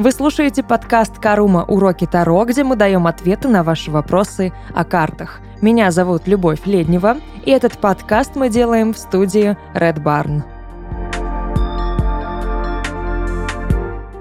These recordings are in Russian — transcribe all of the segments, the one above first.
Вы слушаете подкаст «Карума. Уроки Таро», где мы даем ответы на ваши вопросы о картах. Меня зовут Любовь Леднева, и этот подкаст мы делаем в студии Red Barn.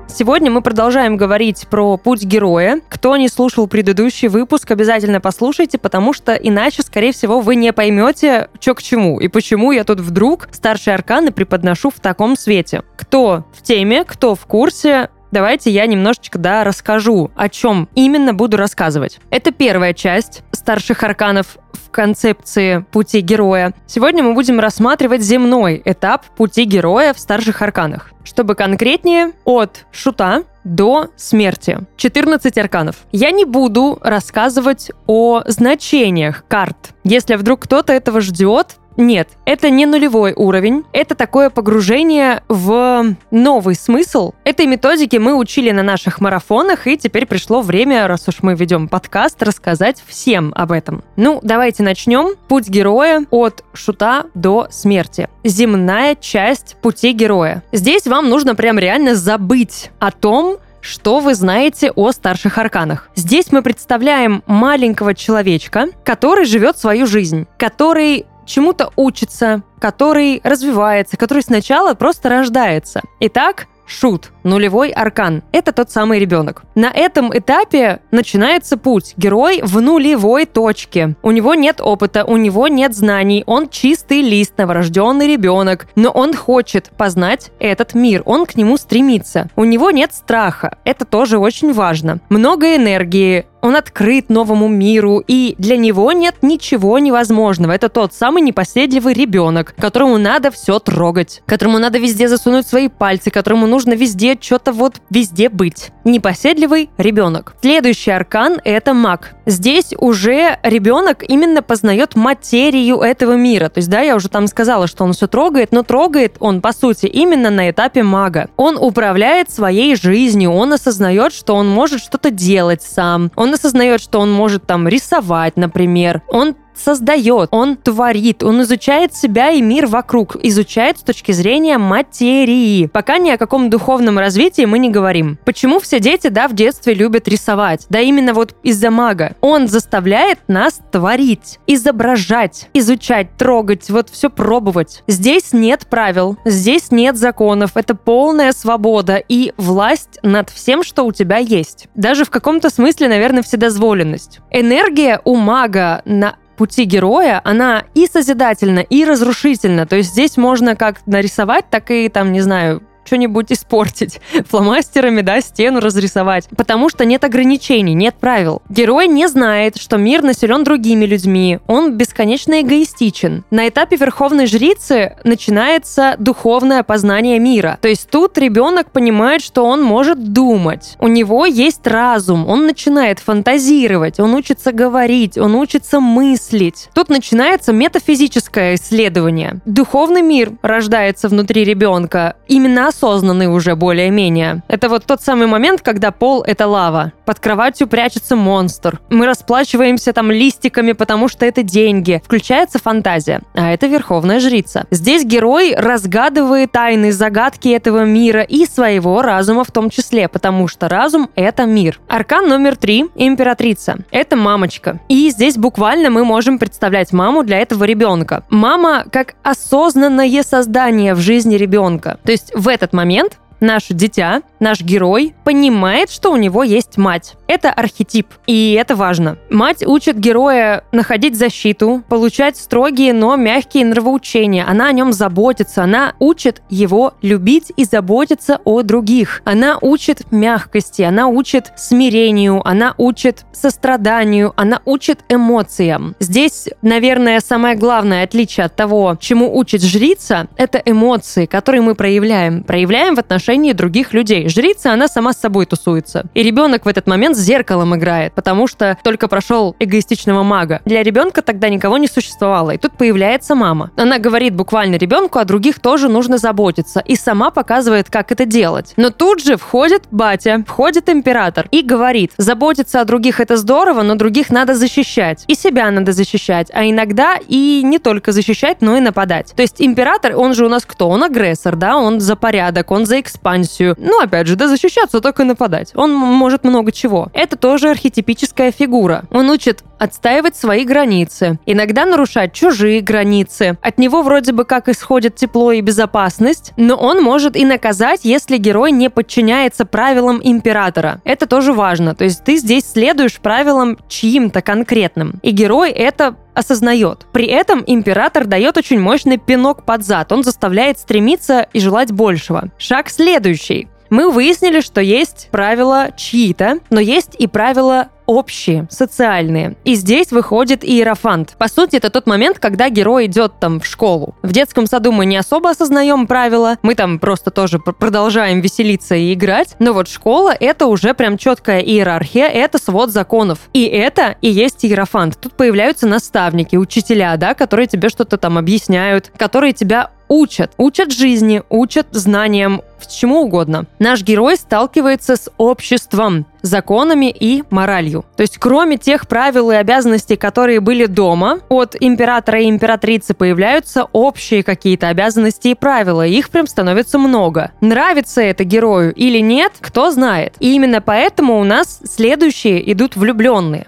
Сегодня мы продолжаем говорить про путь героя. Кто не слушал предыдущий выпуск, обязательно послушайте, потому что иначе, скорее всего, вы не поймете, что к чему и почему я тут вдруг старшие арканы преподношу в таком свете. Кто в теме, кто в курсе, Давайте я немножечко, да, расскажу, о чем именно буду рассказывать. Это первая часть старших арканов в концепции пути героя. Сегодня мы будем рассматривать земной этап пути героя в старших арканах. Чтобы конкретнее, от шута до смерти. 14 арканов. Я не буду рассказывать о значениях карт. Если вдруг кто-то этого ждет, нет, это не нулевой уровень, это такое погружение в новый смысл. Этой методики мы учили на наших марафонах, и теперь пришло время, раз уж мы ведем подкаст, рассказать всем об этом. Ну, давайте начнем. Путь героя от шута до смерти. Земная часть пути героя. Здесь вам нужно прям реально забыть о том, что вы знаете о старших арканах? Здесь мы представляем маленького человечка, который живет свою жизнь, который чему-то учится, который развивается, который сначала просто рождается. Итак, шут, нулевой аркан. Это тот самый ребенок. На этом этапе начинается путь. Герой в нулевой точке. У него нет опыта, у него нет знаний, он чистый лист, новорожденный ребенок, но он хочет познать этот мир, он к нему стремится. У него нет страха, это тоже очень важно. Много энергии, он открыт новому миру, и для него нет ничего невозможного. Это тот самый непоседливый ребенок, которому надо все трогать, которому надо везде засунуть свои пальцы, которому нужно везде что-то вот везде быть. Непоседливый ребенок. Следующий аркан — это маг. Здесь уже ребенок именно познает материю этого мира. То есть, да, я уже там сказала, что он все трогает, но трогает он, по сути, именно на этапе мага. Он управляет своей жизнью, он осознает, что он может что-то делать сам, он осознает, что он может там рисовать, например, он создает, он творит, он изучает себя и мир вокруг, изучает с точки зрения материи. Пока ни о каком духовном развитии мы не говорим. Почему все дети, да, в детстве любят рисовать? Да именно вот из-за мага. Он заставляет нас творить, изображать, изучать, трогать, вот все пробовать. Здесь нет правил, здесь нет законов, это полная свобода и власть над всем, что у тебя есть. Даже в каком-то смысле, наверное, вседозволенность. Энергия у мага на пути героя, она и созидательна, и разрушительна. То есть здесь можно как нарисовать, так и, там, не знаю, что-нибудь испортить, фломастерами, да, стену разрисовать. Потому что нет ограничений, нет правил. Герой не знает, что мир населен другими людьми. Он бесконечно эгоистичен. На этапе Верховной Жрицы начинается духовное познание мира. То есть тут ребенок понимает, что он может думать. У него есть разум, он начинает фантазировать, он учится говорить, он учится мыслить. Тут начинается метафизическое исследование. Духовный мир рождается внутри ребенка. Именно осознанный уже более-менее. Это вот тот самый момент, когда пол — это лава. Под кроватью прячется монстр. Мы расплачиваемся там листиками, потому что это деньги. Включается фантазия. А это Верховная Жрица. Здесь герой разгадывает тайны, загадки этого мира и своего разума в том числе, потому что разум — это мир. Аркан номер три — Императрица. Это мамочка. И здесь буквально мы можем представлять маму для этого ребенка. Мама как осознанное создание в жизни ребенка. То есть в этот момент наше дитя, наш герой, понимает, что у него есть мать. Это архетип, и это важно. Мать учит героя находить защиту, получать строгие, но мягкие нравоучения. Она о нем заботится, она учит его любить и заботиться о других. Она учит мягкости, она учит смирению, она учит состраданию, она учит эмоциям. Здесь, наверное, самое главное отличие от того, чему учит жрица, это эмоции, которые мы проявляем. Проявляем в отношении отношении других людей. Жрица, она сама с собой тусуется. И ребенок в этот момент с зеркалом играет, потому что только прошел эгоистичного мага. Для ребенка тогда никого не существовало. И тут появляется мама. Она говорит буквально ребенку, о других тоже нужно заботиться. И сама показывает, как это делать. Но тут же входит батя, входит император и говорит, заботиться о других это здорово, но других надо защищать. И себя надо защищать. А иногда и не только защищать, но и нападать. То есть император, он же у нас кто? Он агрессор, да? Он за порядок, он за эксперимент экспансию. Ну, опять же, да защищаться, только нападать. Он может много чего. Это тоже архетипическая фигура. Он учит отстаивать свои границы, иногда нарушать чужие границы. От него вроде бы как исходит тепло и безопасность, но он может и наказать, если герой не подчиняется правилам императора. Это тоже важно. То есть ты здесь следуешь правилам чьим-то конкретным. И герой это осознает. При этом император дает очень мощный пинок под зад. Он заставляет стремиться и желать большего. Шаг следующий. Мы выяснили, что есть правила чьи-то, но есть и правила общие, социальные. И здесь выходит иерофант. По сути, это тот момент, когда герой идет там в школу. В детском саду мы не особо осознаем правила, мы там просто тоже продолжаем веселиться и играть. Но вот школа — это уже прям четкая иерархия, это свод законов. И это и есть иерофант. Тут появляются наставники, учителя, да, которые тебе что-то там объясняют, которые тебя учат. Учат жизни, учат знаниям, чему угодно. Наш герой сталкивается с обществом, законами и моралью. То есть, кроме тех правил и обязанностей, которые были дома, от императора и императрицы появляются общие какие-то обязанности и правила. Их прям становится много. Нравится это герою или нет, кто знает. И именно поэтому у нас следующие идут влюбленные.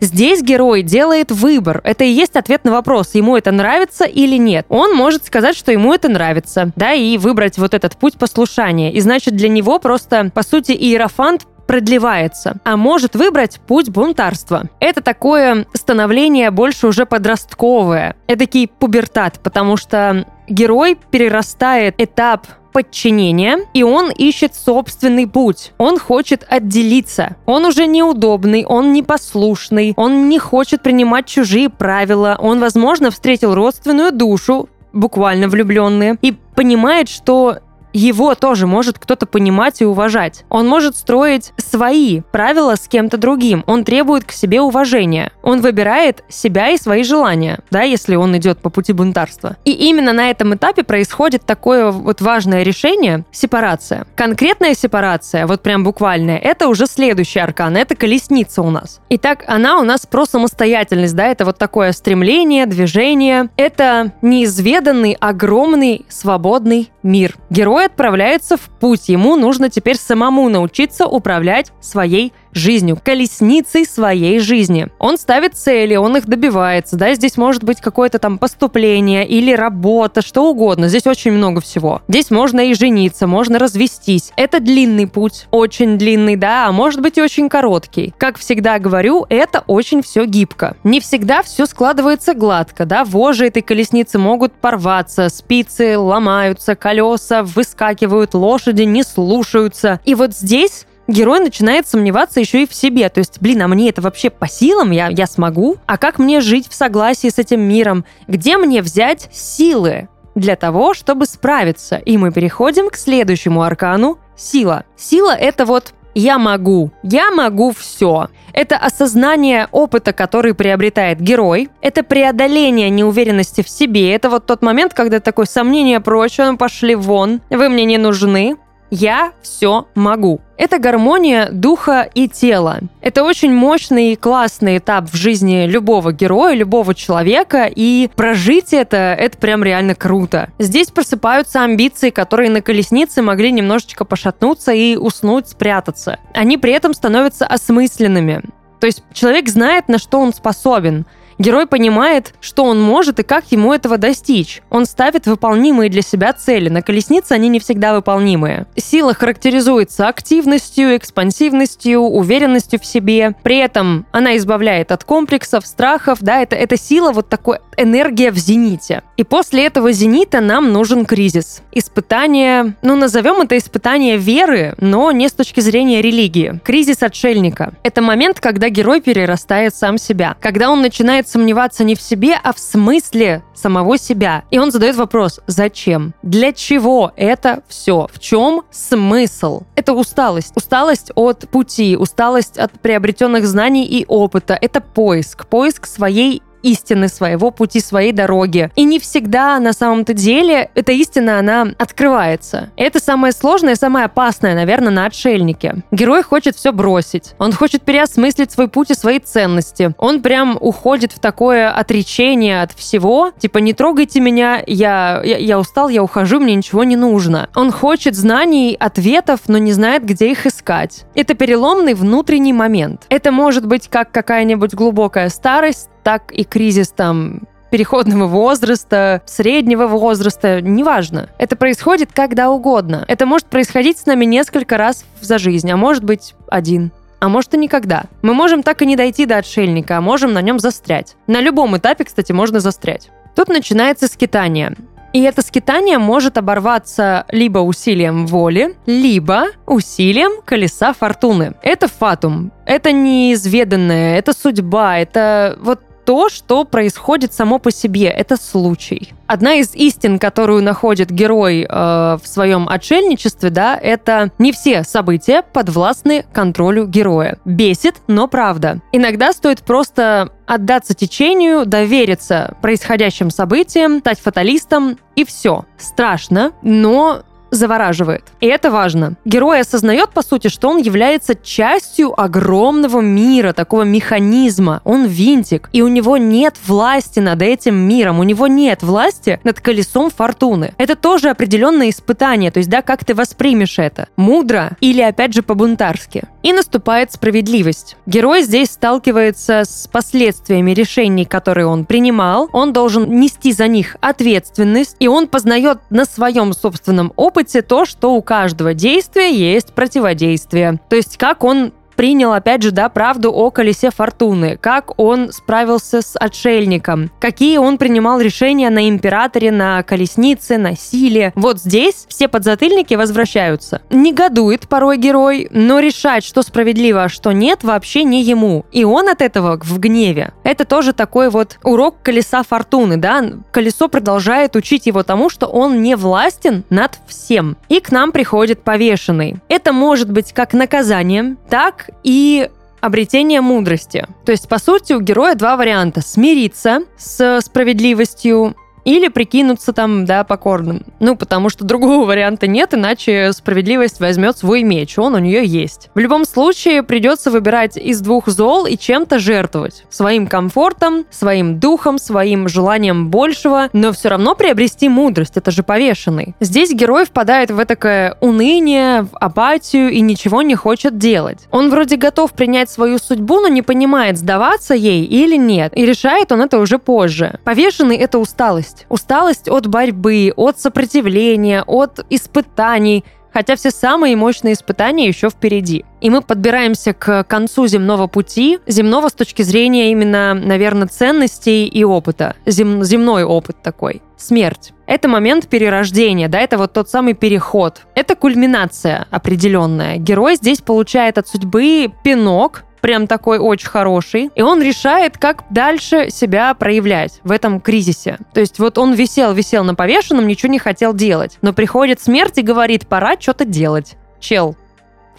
Здесь герой делает выбор. Это и есть ответ на вопрос, ему это нравится или нет. Он может сказать, что ему это нравится, да, и выбрать вот этот путь послушания. И значит, для него просто, по сути, иерофант продлевается, а может выбрать путь бунтарства. Это такое становление больше уже подростковое, эдакий пубертат, потому что герой перерастает этап подчинения, и он ищет собственный путь. Он хочет отделиться. Он уже неудобный, он непослушный, он не хочет принимать чужие правила, он, возможно, встретил родственную душу, буквально влюбленные, и понимает, что его тоже может кто-то понимать и уважать. Он может строить свои правила с кем-то другим. Он требует к себе уважения. Он выбирает себя и свои желания, да, если он идет по пути бунтарства. И именно на этом этапе происходит такое вот важное решение – сепарация. Конкретная сепарация, вот прям буквальная, это уже следующий аркан, это колесница у нас. Итак, она у нас про самостоятельность, да, это вот такое стремление, движение. Это неизведанный, огромный, свободный мир. Герой отправляется в путь. Ему нужно теперь самому научиться управлять своей жизнью, колесницей своей жизни. Он ставит цели, он их добивается, да, здесь может быть какое-то там поступление или работа, что угодно, здесь очень много всего. Здесь можно и жениться, можно развестись. Это длинный путь, очень длинный, да, а может быть и очень короткий. Как всегда говорю, это очень все гибко. Не всегда все складывается гладко, да, вожи этой колесницы могут порваться, спицы ломаются, колеса выскакивают, лошади не слушаются. И вот здесь герой начинает сомневаться еще и в себе. То есть, блин, а мне это вообще по силам? Я, я смогу? А как мне жить в согласии с этим миром? Где мне взять силы? для того, чтобы справиться. И мы переходим к следующему аркану – сила. Сила – это вот «я могу», «я могу все». Это осознание опыта, который приобретает герой. Это преодоление неуверенности в себе. Это вот тот момент, когда такое сомнение прочь, ну пошли вон, вы мне не нужны. Я все могу. Это гармония духа и тела. Это очень мощный и классный этап в жизни любого героя, любого человека, и прожить это, это прям реально круто. Здесь просыпаются амбиции, которые на колеснице могли немножечко пошатнуться и уснуть, спрятаться. Они при этом становятся осмысленными. То есть человек знает, на что он способен – Герой понимает, что он может и как ему этого достичь. Он ставит выполнимые для себя цели. На колеснице они не всегда выполнимые. Сила характеризуется активностью, экспансивностью, уверенностью в себе. При этом она избавляет от комплексов, страхов. Да, это, это сила, вот такой энергия в зените. И после этого зенита нам нужен кризис. Испытание, ну назовем это испытание веры, но не с точки зрения религии. Кризис отшельника. Это момент, когда герой перерастает сам себя. Когда он начинает сомневаться не в себе, а в смысле самого себя. И он задает вопрос, зачем? Для чего это все? В чем смысл? Это усталость. Усталость от пути, усталость от приобретенных знаний и опыта. Это поиск. Поиск своей истины, своего пути, своей дороги. И не всегда на самом-то деле эта истина, она открывается. И это самое сложное, самое опасное, наверное, на отшельнике. Герой хочет все бросить. Он хочет переосмыслить свой путь и свои ценности. Он прям уходит в такое отречение от всего. Типа, не трогайте меня, я, я, я устал, я ухожу, мне ничего не нужно. Он хочет знаний, ответов, но не знает, где их искать. Это переломный внутренний момент. Это может быть как какая-нибудь глубокая старость, так и кризис там переходного возраста, среднего возраста, неважно. Это происходит когда угодно. Это может происходить с нами несколько раз за жизнь, а может быть один. А может и никогда. Мы можем так и не дойти до отшельника, а можем на нем застрять. На любом этапе, кстати, можно застрять. Тут начинается скитание. И это скитание может оборваться либо усилием воли, либо усилием колеса фортуны. Это фатум. Это неизведанное, это судьба, это вот то, что происходит само по себе. Это случай. Одна из истин, которую находит герой э, в своем отшельничестве, да, это не все события подвластны контролю героя. Бесит, но правда. Иногда стоит просто отдаться течению, довериться происходящим событиям, стать фаталистом, и все. Страшно, но завораживает. И это важно. Герой осознает, по сути, что он является частью огромного мира, такого механизма. Он винтик, и у него нет власти над этим миром, у него нет власти над колесом фортуны. Это тоже определенное испытание, то есть, да, как ты воспримешь это. Мудро или, опять же, по-бунтарски. И наступает справедливость. Герой здесь сталкивается с последствиями решений, которые он принимал. Он должен нести за них ответственность, и он познает на своем собственном опыте то, что у каждого действия есть противодействие. То есть как он принял, опять же, да, правду о колесе фортуны, как он справился с отшельником, какие он принимал решения на императоре, на колеснице, на силе. Вот здесь все подзатыльники возвращаются. Негодует порой герой, но решать, что справедливо, а что нет, вообще не ему. И он от этого в гневе. Это тоже такой вот урок колеса фортуны, да? Колесо продолжает учить его тому, что он не властен над всем. И к нам приходит повешенный. Это может быть как наказанием, так и обретение мудрости. То есть, по сути, у героя два варианта. Смириться с справедливостью или прикинуться там, да, покорным. Ну, потому что другого варианта нет, иначе справедливость возьмет свой меч, он у нее есть. В любом случае придется выбирать из двух зол и чем-то жертвовать. Своим комфортом, своим духом, своим желанием большего, но все равно приобрести мудрость, это же повешенный. Здесь герой впадает в такое уныние, в апатию и ничего не хочет делать. Он вроде готов принять свою судьбу, но не понимает, сдаваться ей или нет, и решает он это уже позже. Повешенный — это усталость усталость. Усталость от борьбы, от сопротивления, от испытаний, хотя все самые мощные испытания еще впереди. И мы подбираемся к концу земного пути, земного с точки зрения именно, наверное, ценностей и опыта. Зем, земной опыт такой. Смерть. Это момент перерождения, да, это вот тот самый переход. Это кульминация определенная. Герой здесь получает от судьбы пинок, прям такой очень хороший, и он решает, как дальше себя проявлять в этом кризисе. То есть вот он висел, висел на повешенном, ничего не хотел делать, но приходит смерть и говорит, пора что-то делать. Чел,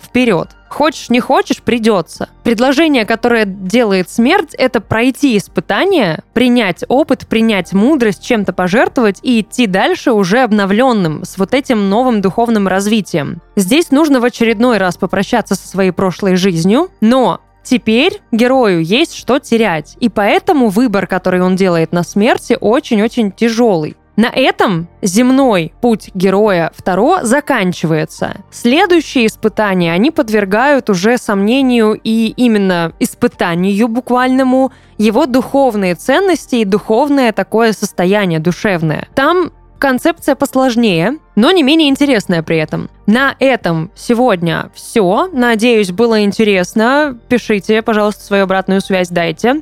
вперед. Хочешь, не хочешь, придется. Предложение, которое делает смерть, это пройти испытание, принять опыт, принять мудрость, чем-то пожертвовать и идти дальше уже обновленным, с вот этим новым духовным развитием. Здесь нужно в очередной раз попрощаться со своей прошлой жизнью, но Теперь герою есть что терять, и поэтому выбор, который он делает на смерти, очень-очень тяжелый. На этом земной путь героя Второ заканчивается. Следующие испытания, они подвергают уже сомнению и именно испытанию буквальному его духовные ценности и духовное такое состояние душевное. Там Концепция посложнее, но не менее интересная при этом. На этом сегодня все. Надеюсь, было интересно. Пишите, пожалуйста, свою обратную связь дайте.